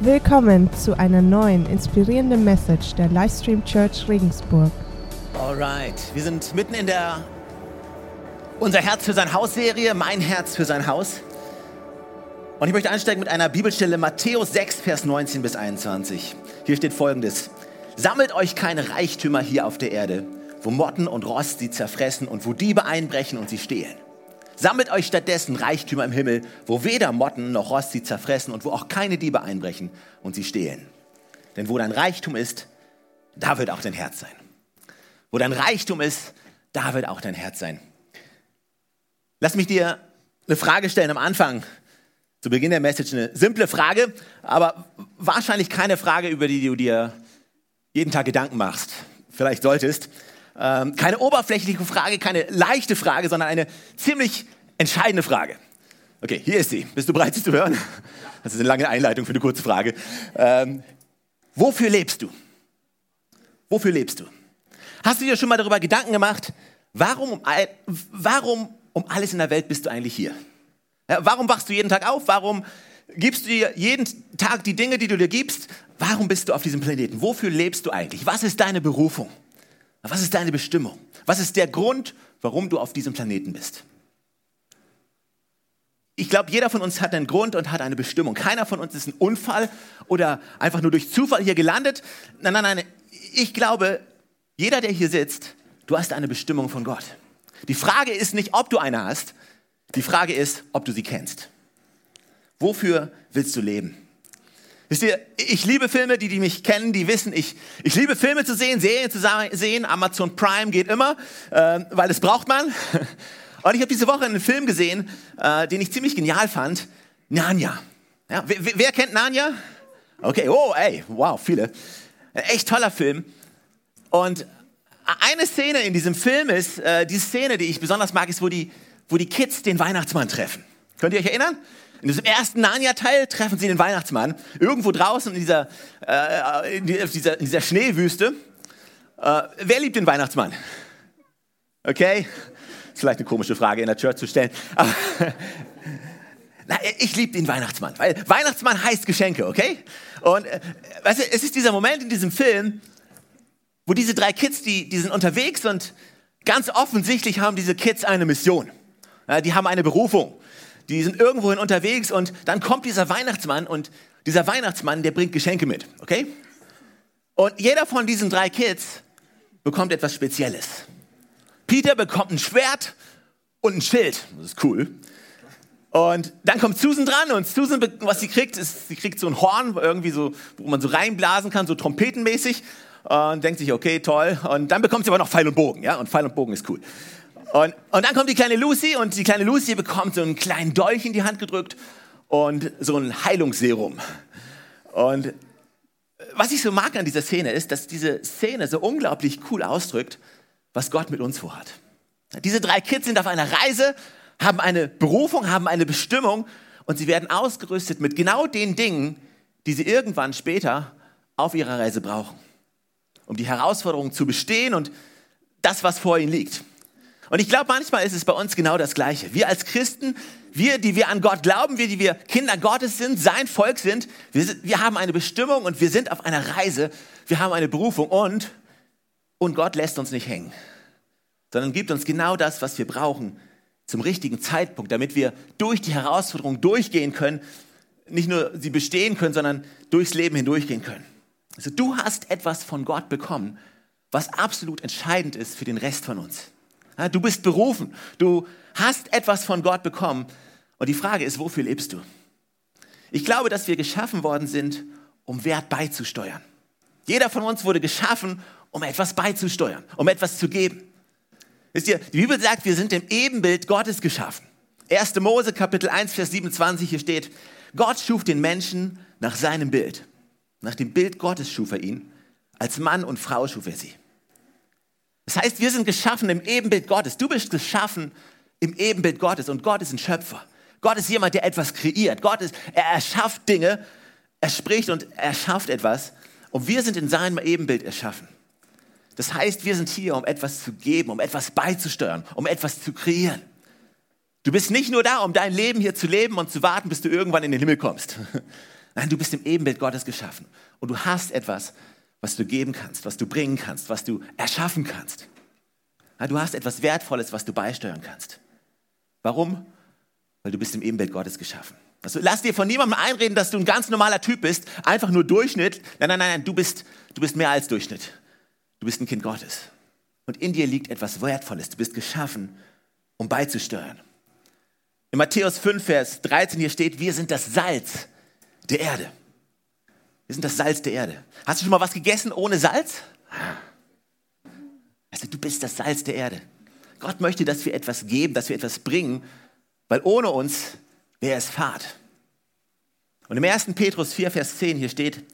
Willkommen zu einer neuen inspirierenden Message der Livestream Church Regensburg. Alright, wir sind mitten in der Unser Herz für sein Haus Serie, Mein Herz für sein Haus. Und ich möchte einsteigen mit einer Bibelstelle Matthäus 6, Vers 19 bis 21. Hier steht folgendes. Sammelt euch keine Reichtümer hier auf der Erde, wo Motten und Rost sie zerfressen und wo Diebe einbrechen und sie stehlen. Sammelt euch stattdessen Reichtümer im Himmel, wo weder Motten noch Rost sie zerfressen und wo auch keine Diebe einbrechen und sie stehlen. Denn wo dein Reichtum ist, da wird auch dein Herz sein. Wo dein Reichtum ist, da wird auch dein Herz sein. Lass mich dir eine Frage stellen am Anfang, zu Beginn der Message. Eine simple Frage, aber wahrscheinlich keine Frage, über die du dir jeden Tag Gedanken machst. Vielleicht solltest. Ähm, keine oberflächliche Frage, keine leichte Frage, sondern eine ziemlich entscheidende Frage. Okay, hier ist sie. Bist du bereit, sie zu hören? Das ist eine lange Einleitung für eine kurze Frage. Ähm, wofür lebst du? Wofür lebst du? Hast du dir schon mal darüber Gedanken gemacht, warum um, warum um alles in der Welt bist du eigentlich hier? Warum wachst du jeden Tag auf? Warum gibst du dir jeden Tag die Dinge, die du dir gibst? Warum bist du auf diesem Planeten? Wofür lebst du eigentlich? Was ist deine Berufung? Was ist deine Bestimmung? Was ist der Grund, warum du auf diesem Planeten bist? Ich glaube, jeder von uns hat einen Grund und hat eine Bestimmung. Keiner von uns ist ein Unfall oder einfach nur durch Zufall hier gelandet. Nein, nein, nein. Ich glaube, jeder, der hier sitzt, du hast eine Bestimmung von Gott. Die Frage ist nicht, ob du eine hast. Die Frage ist, ob du sie kennst. Wofür willst du leben? Wisst ihr, ich liebe Filme, die, die mich kennen, die wissen, ich, ich liebe Filme zu sehen, Serien zu sehen. Amazon Prime geht immer, äh, weil das braucht man. Und ich habe diese Woche einen Film gesehen, äh, den ich ziemlich genial fand. Narnia. Ja, wer, wer, kennt Narnia? Okay, oh, ey, wow, viele. Echt toller Film. Und eine Szene in diesem Film ist, äh, die Szene, die ich besonders mag, ist, wo die, wo die Kids den Weihnachtsmann treffen. Könnt ihr euch erinnern? In diesem ersten Narnia-Teil treffen sie den Weihnachtsmann irgendwo draußen in dieser, äh, in dieser, in dieser Schneewüste. Äh, wer liebt den Weihnachtsmann? Okay, vielleicht eine komische Frage in der Church zu stellen. Aber na, ich liebe den Weihnachtsmann, weil Weihnachtsmann heißt Geschenke, okay? Und äh, weißt du, es ist dieser Moment in diesem Film, wo diese drei Kids, die, die sind unterwegs und ganz offensichtlich haben diese Kids eine Mission. Ja, die haben eine Berufung die sind irgendwohin unterwegs und dann kommt dieser Weihnachtsmann und dieser Weihnachtsmann, der bringt Geschenke mit, okay? Und jeder von diesen drei Kids bekommt etwas Spezielles. Peter bekommt ein Schwert und ein Schild, das ist cool. Und dann kommt Susan dran und Susan, was sie kriegt, ist, sie kriegt so ein Horn, irgendwie so, wo man so reinblasen kann, so trompetenmäßig. Und denkt sich, okay, toll. Und dann bekommt sie aber noch Pfeil und Bogen, ja? Und Pfeil und Bogen ist cool. Und, und dann kommt die kleine Lucy und die kleine Lucy bekommt so einen kleinen Dolch in die Hand gedrückt und so ein Heilungsserum. Und was ich so mag an dieser Szene ist, dass diese Szene so unglaublich cool ausdrückt, was Gott mit uns vorhat. Diese drei Kids sind auf einer Reise, haben eine Berufung, haben eine Bestimmung und sie werden ausgerüstet mit genau den Dingen, die sie irgendwann später auf ihrer Reise brauchen, um die Herausforderungen zu bestehen und das, was vor ihnen liegt. Und ich glaube, manchmal ist es bei uns genau das Gleiche. Wir als Christen, wir, die wir an Gott glauben, wir, die wir Kinder Gottes sind, sein Volk sind, wir, wir haben eine Bestimmung und wir sind auf einer Reise, wir haben eine Berufung und, und Gott lässt uns nicht hängen, sondern gibt uns genau das, was wir brauchen zum richtigen Zeitpunkt, damit wir durch die Herausforderung durchgehen können, nicht nur sie bestehen können, sondern durchs Leben hindurchgehen können. Also du hast etwas von Gott bekommen, was absolut entscheidend ist für den Rest von uns. Du bist berufen. Du hast etwas von Gott bekommen. Und die Frage ist, wofür lebst du? Ich glaube, dass wir geschaffen worden sind, um Wert beizusteuern. Jeder von uns wurde geschaffen, um etwas beizusteuern, um etwas zu geben. Wisst ihr, die Bibel sagt, wir sind im Ebenbild Gottes geschaffen. 1. Mose Kapitel 1, Vers 27, hier steht, Gott schuf den Menschen nach seinem Bild. Nach dem Bild Gottes schuf er ihn. Als Mann und Frau schuf er sie. Das heißt, wir sind geschaffen im Ebenbild Gottes. Du bist geschaffen im Ebenbild Gottes und Gott ist ein Schöpfer. Gott ist jemand, der etwas kreiert. Gott ist, er erschafft Dinge, er spricht und er schafft etwas und wir sind in seinem Ebenbild erschaffen. Das heißt, wir sind hier, um etwas zu geben, um etwas beizusteuern, um etwas zu kreieren. Du bist nicht nur da, um dein Leben hier zu leben und zu warten, bis du irgendwann in den Himmel kommst. Nein, du bist im Ebenbild Gottes geschaffen. Und du hast etwas, was du geben kannst, was du bringen kannst, was du erschaffen kannst. Du hast etwas Wertvolles, was du beisteuern kannst. Warum? Weil du bist im Ebenbild Gottes geschaffen. Also lass dir von niemandem einreden, dass du ein ganz normaler Typ bist, einfach nur Durchschnitt. Nein, nein, nein, du bist, du bist mehr als Durchschnitt. Du bist ein Kind Gottes. Und in dir liegt etwas Wertvolles. Du bist geschaffen, um beizusteuern. In Matthäus 5, Vers 13 hier steht, wir sind das Salz der Erde. Wir sind das Salz der Erde. Hast du schon mal was gegessen ohne Salz? Also du bist das Salz der Erde. Gott möchte, dass wir etwas geben, dass wir etwas bringen, weil ohne uns wäre es fad. Und im 1. Petrus 4, Vers 10 hier steht,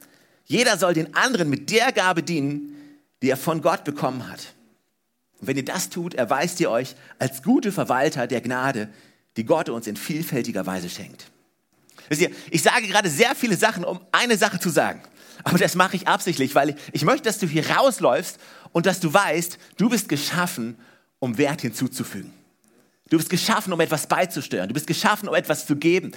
jeder soll den anderen mit der Gabe dienen, die er von Gott bekommen hat. Und wenn ihr das tut, erweist ihr euch als gute Verwalter der Gnade, die Gott uns in vielfältiger Weise schenkt. Ich sage gerade sehr viele Sachen, um eine Sache zu sagen. Aber das mache ich absichtlich, weil ich, ich möchte, dass du hier rausläufst und dass du weißt, du bist geschaffen, um Wert hinzuzufügen. Du bist geschaffen, um etwas beizusteuern. Du bist geschaffen, um etwas zu geben.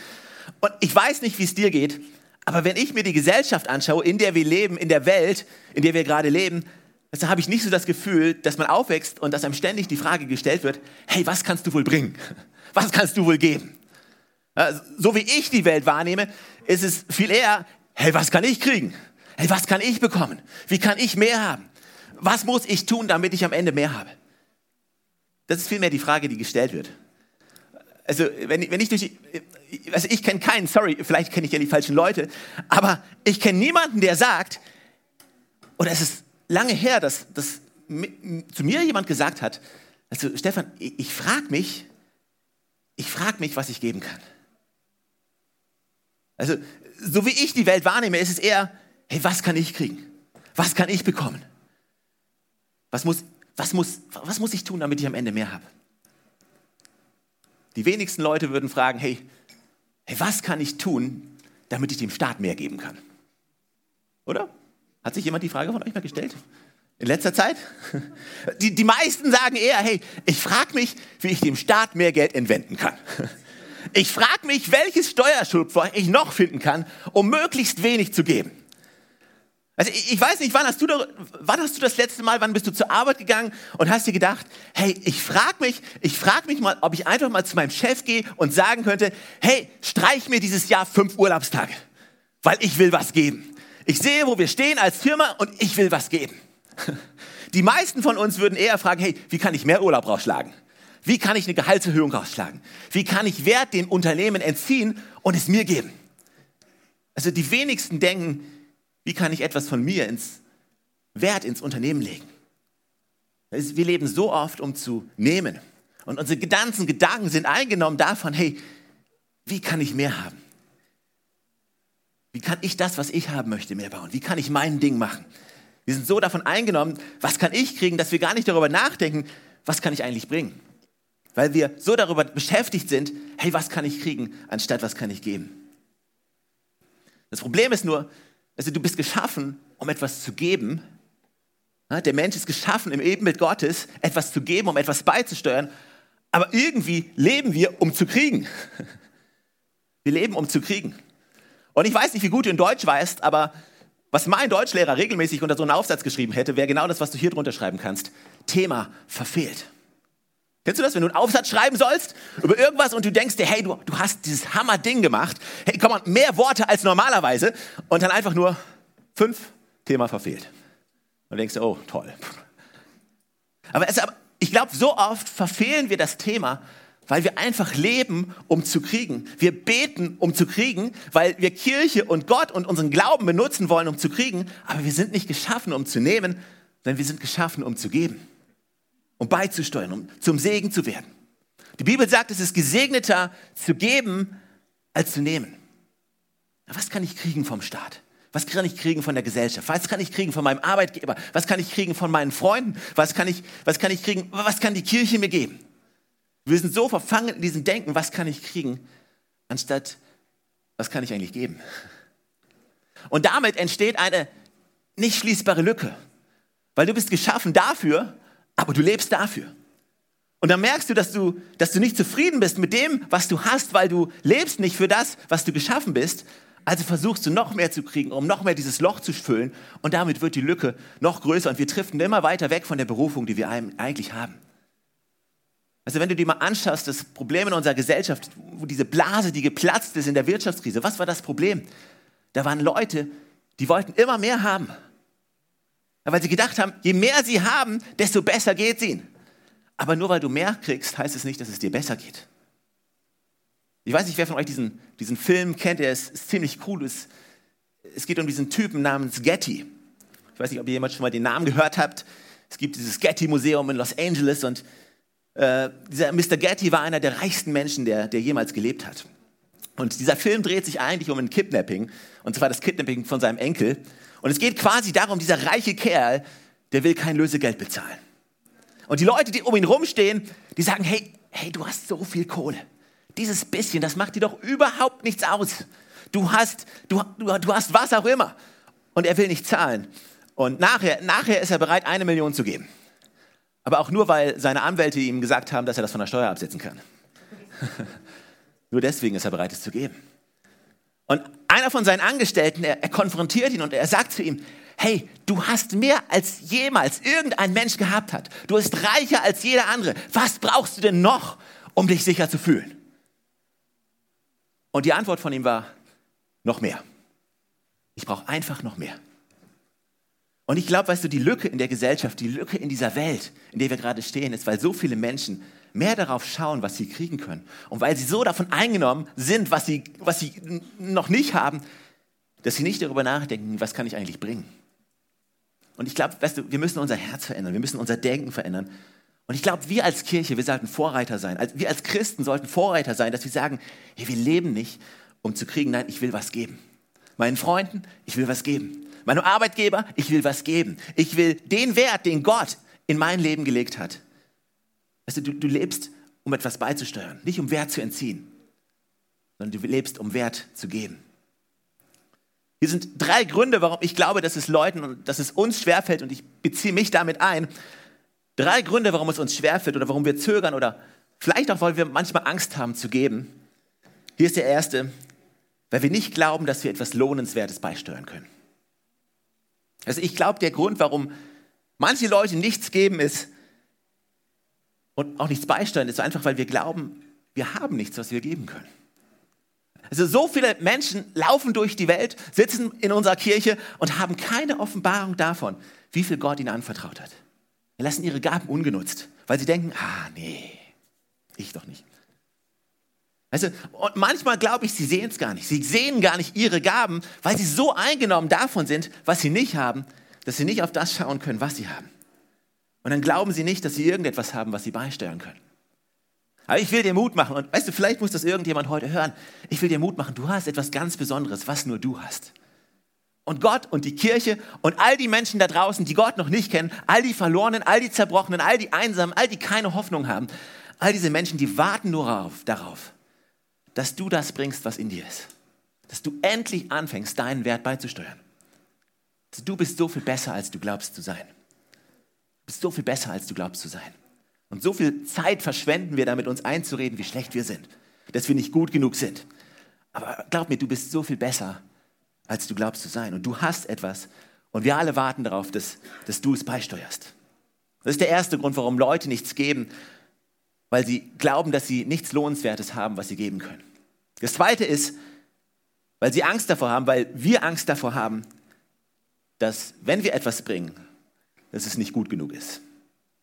Und ich weiß nicht, wie es dir geht, aber wenn ich mir die Gesellschaft anschaue, in der wir leben, in der Welt, in der wir gerade leben, da habe ich nicht so das Gefühl, dass man aufwächst und dass einem ständig die Frage gestellt wird, hey, was kannst du wohl bringen? Was kannst du wohl geben? So wie ich die Welt wahrnehme, ist es viel eher, hey, was kann ich kriegen? Hey, was kann ich bekommen? Wie kann ich mehr haben? Was muss ich tun, damit ich am Ende mehr habe? Das ist vielmehr die Frage, die gestellt wird. Also, wenn, wenn ich durch, also ich kenne keinen, sorry, vielleicht kenne ich ja die falschen Leute, aber ich kenne niemanden, der sagt, oder es ist lange her, dass, dass zu mir jemand gesagt hat, also Stefan, ich, ich frage mich, ich frage mich, was ich geben kann. Also, so wie ich die Welt wahrnehme, ist es eher, hey, was kann ich kriegen? Was kann ich bekommen? Was muss, was muss, was muss ich tun, damit ich am Ende mehr habe? Die wenigsten Leute würden fragen, hey, hey, was kann ich tun, damit ich dem Staat mehr geben kann? Oder? Hat sich jemand die Frage von euch mal gestellt? In letzter Zeit? Die, die meisten sagen eher, hey, ich frage mich, wie ich dem Staat mehr Geld entwenden kann. Ich frage mich, welches Steuerschlupfloch ich noch finden kann, um möglichst wenig zu geben. Also ich, ich weiß nicht, wann hast, du da, wann hast du das letzte Mal, wann bist du zur Arbeit gegangen und hast dir gedacht, hey, ich frage mich, ich frage mich mal, ob ich einfach mal zu meinem Chef gehe und sagen könnte, hey, streich mir dieses Jahr fünf Urlaubstage, weil ich will was geben. Ich sehe, wo wir stehen als Firma und ich will was geben. Die meisten von uns würden eher fragen, hey, wie kann ich mehr Urlaub rausschlagen? Wie kann ich eine Gehaltserhöhung rausschlagen? Wie kann ich Wert dem Unternehmen entziehen und es mir geben? Also die wenigsten denken, wie kann ich etwas von mir ins Wert ins Unternehmen legen? Wir leben so oft, um zu nehmen. Und unsere ganzen Gedanken sind eingenommen davon, hey, wie kann ich mehr haben? Wie kann ich das, was ich haben möchte, mehr bauen? Wie kann ich mein Ding machen? Wir sind so davon eingenommen, was kann ich kriegen, dass wir gar nicht darüber nachdenken, was kann ich eigentlich bringen? Weil wir so darüber beschäftigt sind, hey, was kann ich kriegen, anstatt was kann ich geben? Das Problem ist nur, also du bist geschaffen, um etwas zu geben. Der Mensch ist geschaffen im Ebenbild Gottes, etwas zu geben, um etwas beizusteuern. Aber irgendwie leben wir, um zu kriegen. Wir leben, um zu kriegen. Und ich weiß nicht, wie gut du in Deutsch weißt, aber was mein Deutschlehrer regelmäßig unter so einen Aufsatz geschrieben hätte, wäre genau das, was du hier drunter schreiben kannst. Thema verfehlt. Kennst du das, wenn du einen Aufsatz schreiben sollst über irgendwas und du denkst dir, hey, du, du hast dieses Hammer-Ding gemacht, hey, komm mal, mehr Worte als normalerweise und dann einfach nur fünf, Thema verfehlt. Und denkst du, oh, toll. Aber, es, aber ich glaube, so oft verfehlen wir das Thema, weil wir einfach leben, um zu kriegen. Wir beten, um zu kriegen, weil wir Kirche und Gott und unseren Glauben benutzen wollen, um zu kriegen. Aber wir sind nicht geschaffen, um zu nehmen, sondern wir sind geschaffen, um zu geben, um beizusteuern, um zum Segen zu werden. Die Bibel sagt, es ist gesegneter zu geben, als zu nehmen. Was kann ich kriegen vom Staat? Was kann ich kriegen von der Gesellschaft? Was kann ich kriegen von meinem Arbeitgeber? Was kann ich kriegen von meinen Freunden? Was kann ich, was kann ich kriegen? Was kann die Kirche mir geben? Wir sind so verfangen in diesem Denken, was kann ich kriegen, anstatt, was kann ich eigentlich geben? Und damit entsteht eine nicht schließbare Lücke, weil du bist geschaffen dafür, aber du lebst dafür. Und dann merkst du, dass du, dass du nicht zufrieden bist mit dem, was du hast, weil du lebst nicht für das, was du geschaffen bist, Also versuchst du noch mehr zu kriegen, um noch mehr dieses Loch zu füllen und damit wird die Lücke noch größer und wir driften immer weiter weg von der Berufung, die wir eigentlich haben. Also wenn du dir mal anschaust, das Problem in unserer Gesellschaft, wo diese Blase, die geplatzt ist in der Wirtschaftskrise, was war das Problem? Da waren Leute, die wollten immer mehr haben. Weil sie gedacht haben, je mehr sie haben, desto besser geht es ihnen. Aber nur weil du mehr kriegst, heißt es nicht, dass es dir besser geht. Ich weiß nicht, wer von euch diesen, diesen Film kennt, der ist, ist ziemlich cool. Es, es geht um diesen Typen namens Getty. Ich weiß nicht, ob ihr jemand schon mal den Namen gehört habt. Es gibt dieses Getty-Museum in Los Angeles und äh, dieser Mr. Getty war einer der reichsten Menschen, der, der jemals gelebt hat. Und dieser Film dreht sich eigentlich um ein Kidnapping, und zwar das Kidnapping von seinem Enkel. Und es geht quasi darum, dieser reiche Kerl, der will kein Lösegeld bezahlen. Und die Leute, die um ihn rumstehen, die sagen, hey, hey, du hast so viel Kohle. Dieses bisschen, das macht dir doch überhaupt nichts aus. Du hast, du, du, du hast was auch immer. Und er will nicht zahlen. Und nachher, nachher ist er bereit, eine Million zu geben. Aber auch nur, weil seine Anwälte ihm gesagt haben, dass er das von der Steuer absetzen kann. nur deswegen ist er bereit, es zu geben. Und einer von seinen Angestellten, er, er konfrontiert ihn und er sagt zu ihm, hey, du hast mehr als jemals irgendein Mensch gehabt hat. Du bist reicher als jeder andere. Was brauchst du denn noch, um dich sicher zu fühlen? Und die Antwort von ihm war, noch mehr. Ich brauche einfach noch mehr. Und ich glaube, weißt du, die Lücke in der Gesellschaft, die Lücke in dieser Welt, in der wir gerade stehen, ist, weil so viele Menschen mehr darauf schauen, was sie kriegen können. Und weil sie so davon eingenommen sind, was sie, was sie noch nicht haben, dass sie nicht darüber nachdenken, was kann ich eigentlich bringen. Und ich glaube, weißt du, wir müssen unser Herz verändern, wir müssen unser Denken verändern. Und ich glaube, wir als Kirche, wir sollten Vorreiter sein. Wir als Christen sollten Vorreiter sein, dass wir sagen, hey, wir leben nicht, um zu kriegen, nein, ich will was geben. Meinen Freunden, ich will was geben. Meinem Arbeitgeber, ich will was geben. Ich will den Wert, den Gott in mein Leben gelegt hat. Weißt du, du, du lebst, um etwas beizusteuern, nicht um Wert zu entziehen, sondern du lebst, um Wert zu geben. Hier sind drei Gründe, warum ich glaube, dass es Leuten und dass es uns schwerfällt, und ich beziehe mich damit ein. Drei Gründe, warum es uns schwerfällt oder warum wir zögern oder vielleicht auch, weil wir manchmal Angst haben zu geben. Hier ist der erste, weil wir nicht glauben, dass wir etwas Lohnenswertes beisteuern können. Also ich glaube, der Grund, warum manche Leute nichts geben, ist und auch nichts beisteuern, ist einfach, weil wir glauben, wir haben nichts, was wir geben können. Also so viele Menschen laufen durch die Welt, sitzen in unserer Kirche und haben keine Offenbarung davon, wie viel Gott ihnen anvertraut hat. Sie lassen ihre Gaben ungenutzt, weil sie denken, ah nee, ich doch nicht. Also, und manchmal glaube ich, sie sehen es gar nicht. Sie sehen gar nicht ihre Gaben, weil sie so eingenommen davon sind, was sie nicht haben, dass sie nicht auf das schauen können, was sie haben. Und dann glauben sie nicht, dass sie irgendetwas haben, was sie beisteuern können. Aber ich will dir Mut machen. Und weißt du, vielleicht muss das irgendjemand heute hören. Ich will dir Mut machen. Du hast etwas ganz Besonderes, was nur du hast. Und Gott und die Kirche und all die Menschen da draußen, die Gott noch nicht kennen, all die Verlorenen, all die Zerbrochenen, all die Einsamen, all die keine Hoffnung haben, all diese Menschen, die warten nur darauf dass du das bringst, was in dir ist. Dass du endlich anfängst, deinen Wert beizusteuern. Also du bist so viel besser, als du glaubst zu sein. Du bist so viel besser, als du glaubst zu sein. Und so viel Zeit verschwenden wir damit, uns einzureden, wie schlecht wir sind. Dass wir nicht gut genug sind. Aber glaub mir, du bist so viel besser, als du glaubst zu sein. Und du hast etwas. Und wir alle warten darauf, dass, dass du es beisteuerst. Das ist der erste Grund, warum Leute nichts geben, weil sie glauben, dass sie nichts Lohnenswertes haben, was sie geben können. Das zweite ist, weil sie Angst davor haben, weil wir Angst davor haben, dass wenn wir etwas bringen, dass es nicht gut genug ist.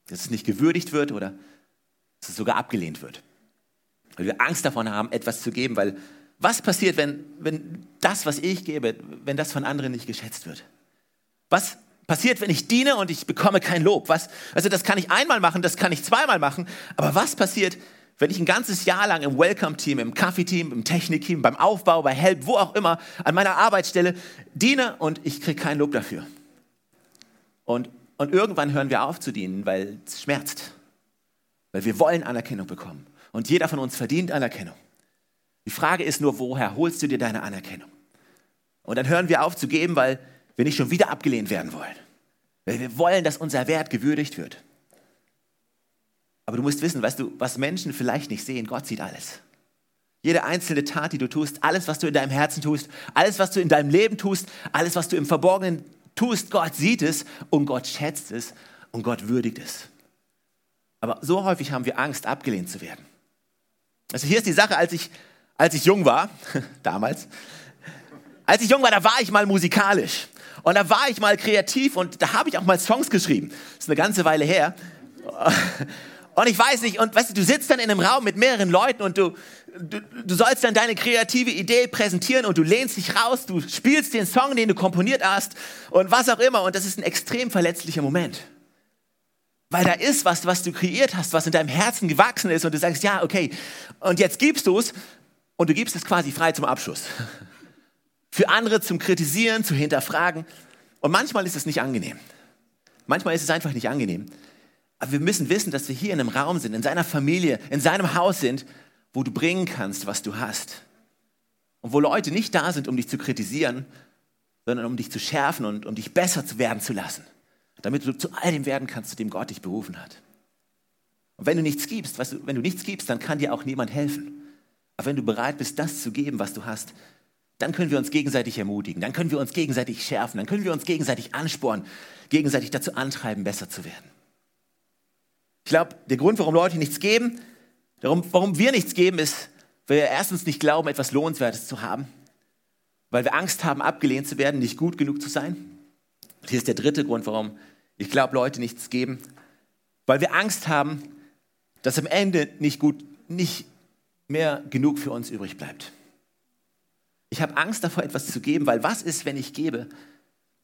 Dass es nicht gewürdigt wird oder dass es sogar abgelehnt wird. Weil wir Angst davon haben, etwas zu geben, weil was passiert, wenn, wenn das, was ich gebe, wenn das von anderen nicht geschätzt wird? Was passiert, wenn ich diene und ich bekomme kein Lob? Was, also das kann ich einmal machen, das kann ich zweimal machen, aber was passiert, wenn ich ein ganzes Jahr lang im Welcome-Team, im Kaffee-Team, im Technik-Team, beim Aufbau, bei Help, wo auch immer, an meiner Arbeitsstelle diene und ich kriege keinen Lob dafür. Und, und irgendwann hören wir auf zu dienen, weil es schmerzt. Weil wir wollen Anerkennung bekommen. Und jeder von uns verdient Anerkennung. Die Frage ist nur, woher holst du dir deine Anerkennung? Und dann hören wir auf zu geben, weil wir nicht schon wieder abgelehnt werden wollen. Weil wir wollen, dass unser Wert gewürdigt wird. Aber du musst wissen, weißt du, was Menschen vielleicht nicht sehen, Gott sieht alles. Jede einzelne Tat, die du tust, alles, was du in deinem Herzen tust, alles, was du in deinem Leben tust, alles, was du im Verborgenen tust, Gott sieht es und Gott schätzt es und Gott würdigt es. Aber so häufig haben wir Angst, abgelehnt zu werden. Also hier ist die Sache, als ich, als ich jung war, damals, als ich jung war, da war ich mal musikalisch. Und da war ich mal kreativ und da habe ich auch mal Songs geschrieben. Das ist eine ganze Weile her. Und ich weiß nicht, und weißt du, du sitzt dann in einem Raum mit mehreren Leuten und du, du, du sollst dann deine kreative Idee präsentieren und du lehnst dich raus, du spielst den Song, den du komponiert hast und was auch immer. Und das ist ein extrem verletzlicher Moment. Weil da ist was, was du kreiert hast, was in deinem Herzen gewachsen ist und du sagst, ja, okay, und jetzt gibst du es und du gibst es quasi frei zum Abschuss. Für andere zum Kritisieren, zu hinterfragen. Und manchmal ist es nicht angenehm. Manchmal ist es einfach nicht angenehm. Aber wir müssen wissen, dass wir hier in einem Raum sind, in seiner Familie, in seinem Haus sind, wo du bringen kannst, was du hast. Und wo Leute nicht da sind, um dich zu kritisieren, sondern um dich zu schärfen und um dich besser zu werden zu lassen. Damit du zu all dem werden kannst, zu dem Gott dich berufen hat. Und wenn du nichts gibst, weißt du, wenn du nichts gibst, dann kann dir auch niemand helfen. Aber wenn du bereit bist, das zu geben, was du hast, dann können wir uns gegenseitig ermutigen, dann können wir uns gegenseitig schärfen, dann können wir uns gegenseitig anspornen, gegenseitig dazu antreiben, besser zu werden. Ich glaube, der Grund, warum Leute nichts geben, Darum, warum wir nichts geben, ist, weil wir erstens nicht glauben, etwas Lohnenswertes zu haben, weil wir Angst haben, abgelehnt zu werden, nicht gut genug zu sein. Und hier ist der dritte Grund, warum ich glaube, Leute nichts geben, weil wir Angst haben, dass am Ende nicht gut, nicht mehr genug für uns übrig bleibt. Ich habe Angst davor, etwas zu geben, weil was ist, wenn ich gebe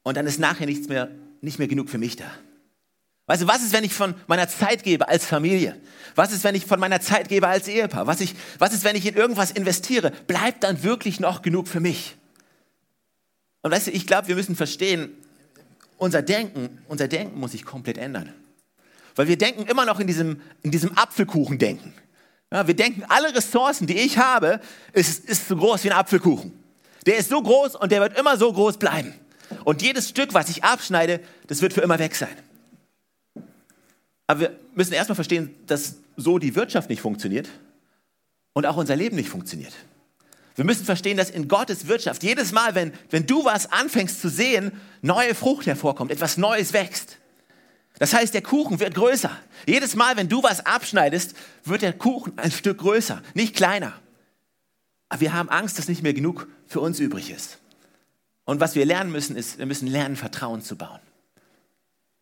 und dann ist nachher nichts mehr, nicht mehr genug für mich da? Weißt du, was ist, wenn ich von meiner Zeit gebe als Familie? Was ist, wenn ich von meiner Zeit gebe als Ehepaar? Was, ich, was ist, wenn ich in irgendwas investiere? Bleibt dann wirklich noch genug für mich? Und weißt du, ich glaube, wir müssen verstehen, unser Denken, unser Denken muss sich komplett ändern. Weil wir denken immer noch in diesem, in diesem Apfelkuchen-Denken. Ja, wir denken, alle Ressourcen, die ich habe, ist, ist so groß wie ein Apfelkuchen. Der ist so groß und der wird immer so groß bleiben. Und jedes Stück, was ich abschneide, das wird für immer weg sein. Aber wir müssen erstmal verstehen, dass so die Wirtschaft nicht funktioniert und auch unser Leben nicht funktioniert. Wir müssen verstehen, dass in Gottes Wirtschaft jedes Mal, wenn, wenn du was anfängst zu sehen, neue Frucht hervorkommt, etwas Neues wächst. Das heißt, der Kuchen wird größer. Jedes Mal, wenn du was abschneidest, wird der Kuchen ein Stück größer, nicht kleiner. Aber wir haben Angst, dass nicht mehr genug für uns übrig ist. Und was wir lernen müssen, ist, wir müssen lernen, Vertrauen zu bauen.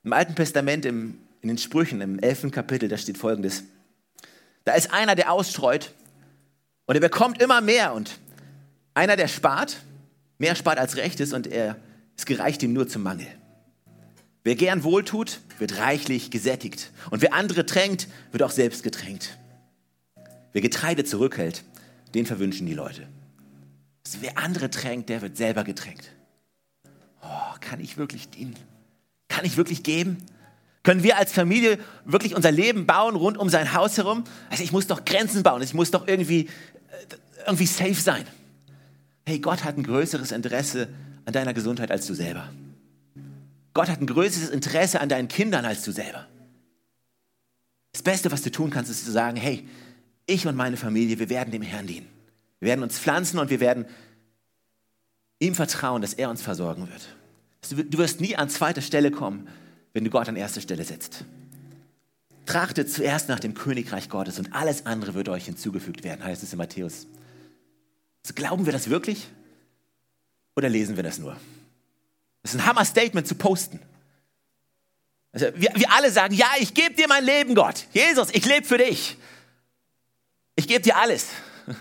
Im Alten Testament, im in den Sprüchen im elften Kapitel, da steht folgendes. Da ist einer, der ausstreut und er bekommt immer mehr und einer, der spart, mehr spart als recht ist und er, es gereicht ihm nur zum Mangel. Wer gern wohltut, wird reichlich gesättigt und wer andere tränkt, wird auch selbst getränkt. Wer Getreide zurückhält, den verwünschen die Leute. Also wer andere tränkt, der wird selber getränkt. Oh, kann ich wirklich dienen? Kann ich wirklich geben? Können wir als Familie wirklich unser Leben bauen rund um sein Haus herum? Also ich muss doch Grenzen bauen, ich muss doch irgendwie, äh, irgendwie safe sein. Hey, Gott hat ein größeres Interesse an deiner Gesundheit als du selber. Gott hat ein größeres Interesse an deinen Kindern als du selber. Das Beste, was du tun kannst, ist zu sagen, hey, ich und meine Familie, wir werden dem Herrn dienen. Wir werden uns pflanzen und wir werden ihm vertrauen, dass er uns versorgen wird. Du wirst nie an zweiter Stelle kommen, wenn du Gott an erste Stelle setzt. Trachtet zuerst nach dem Königreich Gottes und alles andere wird euch hinzugefügt werden, heißt es in Matthäus. So glauben wir das wirklich? Oder lesen wir das nur? Das ist ein Hammer-Statement zu posten. Also wir, wir alle sagen, ja, ich gebe dir mein Leben, Gott. Jesus, ich lebe für dich. Ich gebe dir alles.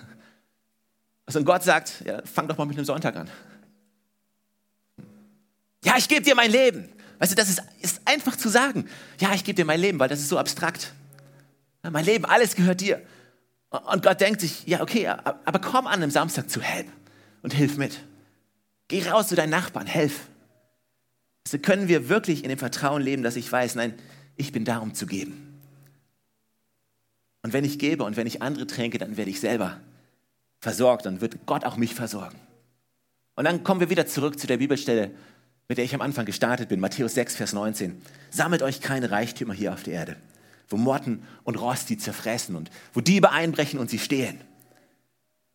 Also und Gott sagt, ja, fang doch mal mit einem Sonntag an. Ja, ich gebe dir mein Leben. Weißt du, das ist, ist einfach zu sagen. Ja, ich gebe dir mein Leben, weil das ist so abstrakt. Ja, mein Leben, alles gehört dir. Und Gott denkt sich, ja, okay, aber komm an einem Samstag zu helfen und hilf mit. Geh raus zu deinen Nachbarn, helf. Also können wir wirklich in dem Vertrauen leben, dass ich weiß, nein, ich bin da, um zu geben. Und wenn ich gebe und wenn ich andere tränke, dann werde ich selber versorgt, dann wird Gott auch mich versorgen. Und dann kommen wir wieder zurück zu der Bibelstelle, mit der ich am Anfang gestartet bin, Matthäus 6, Vers 19. Sammelt euch keine Reichtümer hier auf der Erde, wo Motten und Rost die zerfressen und wo Diebe einbrechen und sie stehlen.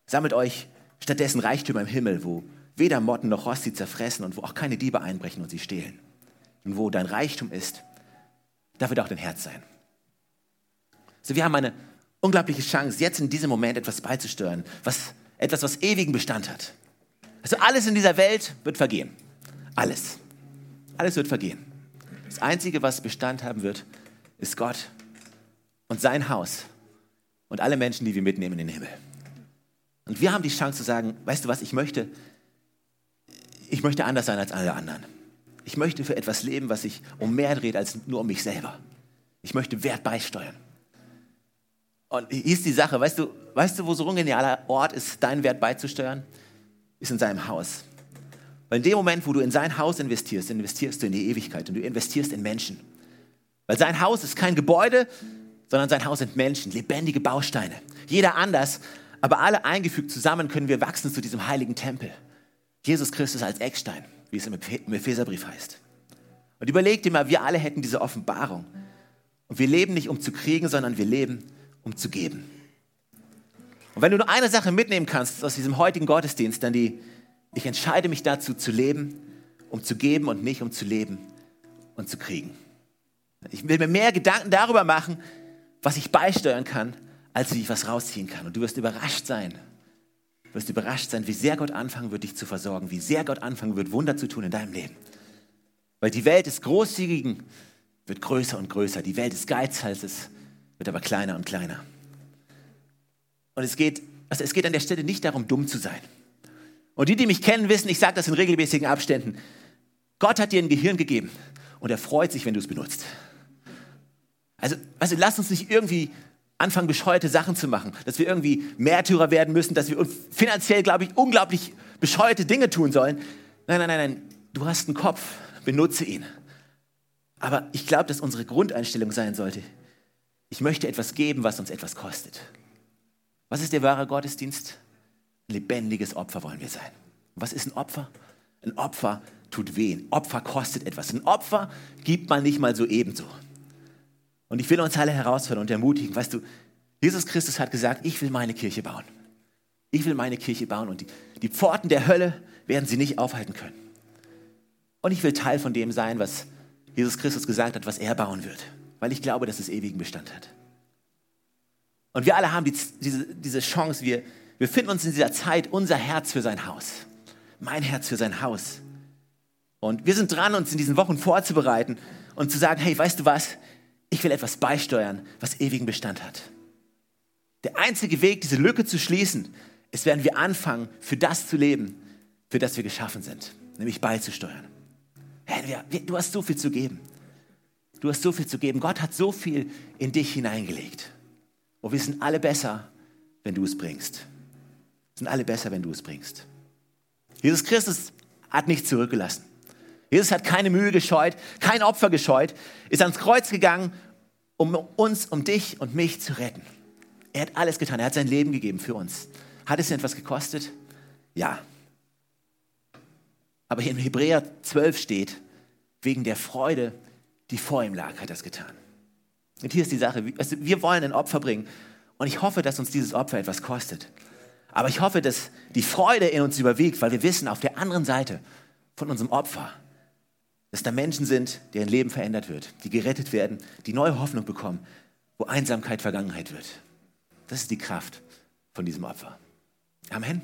Sammelt euch stattdessen Reichtümer im Himmel, wo weder Motten noch Rost sie zerfressen und wo auch keine Diebe einbrechen und sie stehlen. Und wo dein Reichtum ist, da wird auch dein Herz sein. So, wir haben eine unglaubliche Chance, jetzt in diesem Moment etwas beizusteuern, was, etwas, was ewigen Bestand hat. Also alles in dieser Welt wird vergehen. Alles. Alles wird vergehen. Das Einzige, was Bestand haben wird, ist Gott und sein Haus und alle Menschen, die wir mitnehmen in den Himmel. Und wir haben die Chance zu sagen, weißt du was, ich möchte, ich möchte anders sein als alle anderen. Ich möchte für etwas leben, was sich um mehr dreht als nur um mich selber. Ich möchte Wert beisteuern. Und hier ist die Sache, weißt du, weißt du, wo so ein genialer Ort ist, deinen Wert beizusteuern? Ist in seinem Haus. Weil in dem Moment, wo du in sein Haus investierst, investierst du in die Ewigkeit und du investierst in Menschen. Weil sein Haus ist kein Gebäude, sondern sein Haus sind Menschen, lebendige Bausteine. Jeder anders, aber alle eingefügt zusammen können wir wachsen zu diesem heiligen Tempel. Jesus Christus als Eckstein, wie es im Epheserbrief heißt. Und überleg dir mal, wir alle hätten diese Offenbarung. Und wir leben nicht, um zu kriegen, sondern wir leben, um zu geben. Und wenn du nur eine Sache mitnehmen kannst aus diesem heutigen Gottesdienst, dann die, ich entscheide mich dazu zu leben, um zu geben und nicht um zu leben und zu kriegen. Ich will mir mehr Gedanken darüber machen, was ich beisteuern kann, als wie ich was rausziehen kann. Und du wirst überrascht sein. Wirst überrascht sein, wie sehr Gott anfangen wird, dich zu versorgen, wie sehr Gott anfangen wird, Wunder zu tun in deinem Leben. Weil die Welt des Großzügigen wird größer und größer. Die Welt des Geizhalses wird aber kleiner und kleiner. Und es geht, also es geht an der Stelle nicht darum, dumm zu sein. Und die, die mich kennen, wissen, ich sage das in regelmäßigen Abständen. Gott hat dir ein Gehirn gegeben und er freut sich, wenn du es benutzt. Also, also lass uns nicht irgendwie anfangen, bescheuerte Sachen zu machen, dass wir irgendwie Märtyrer werden müssen, dass wir finanziell, glaube ich, unglaublich bescheuerte Dinge tun sollen. Nein, nein, nein, nein. Du hast einen Kopf, benutze ihn. Aber ich glaube, dass unsere Grundeinstellung sein sollte, ich möchte etwas geben, was uns etwas kostet. Was ist der wahre Gottesdienst? Ein lebendiges Opfer wollen wir sein. Was ist ein Opfer? Ein Opfer tut weh. Ein Opfer kostet etwas. Ein Opfer gibt man nicht mal so ebenso. Und ich will uns alle herausfordern und ermutigen. Weißt du, Jesus Christus hat gesagt, ich will meine Kirche bauen. Ich will meine Kirche bauen und die, die Pforten der Hölle werden sie nicht aufhalten können. Und ich will Teil von dem sein, was Jesus Christus gesagt hat, was er bauen wird. Weil ich glaube, dass es ewigen Bestand hat. Und wir alle haben die, diese, diese Chance, wir, wir finden uns in dieser Zeit unser Herz für sein Haus. Mein Herz für sein Haus. Und wir sind dran, uns in diesen Wochen vorzubereiten und zu sagen, hey, weißt du was? Ich will etwas beisteuern, was ewigen Bestand hat. Der einzige Weg, diese Lücke zu schließen, ist, wenn wir anfangen, für das zu leben, für das wir geschaffen sind, nämlich beizusteuern. Hey, du hast so viel zu geben. Du hast so viel zu geben. Gott hat so viel in dich hineingelegt. Und wir sind alle besser, wenn du es bringst. Wir sind alle besser, wenn du es bringst. Jesus Christus hat nichts zurückgelassen. Jesus hat keine Mühe gescheut, kein Opfer gescheut, ist ans Kreuz gegangen, um uns, um dich und mich zu retten. Er hat alles getan, er hat sein Leben gegeben für uns. Hat es ihn etwas gekostet? Ja. Aber hier in Hebräer 12 steht, wegen der Freude, die vor ihm lag, hat er es getan. Und hier ist die Sache, wir wollen ein Opfer bringen und ich hoffe, dass uns dieses Opfer etwas kostet. Aber ich hoffe, dass die Freude in uns überwiegt, weil wir wissen, auf der anderen Seite von unserem Opfer dass da Menschen sind, deren Leben verändert wird, die gerettet werden, die neue Hoffnung bekommen, wo Einsamkeit Vergangenheit wird. Das ist die Kraft von diesem Opfer. Amen.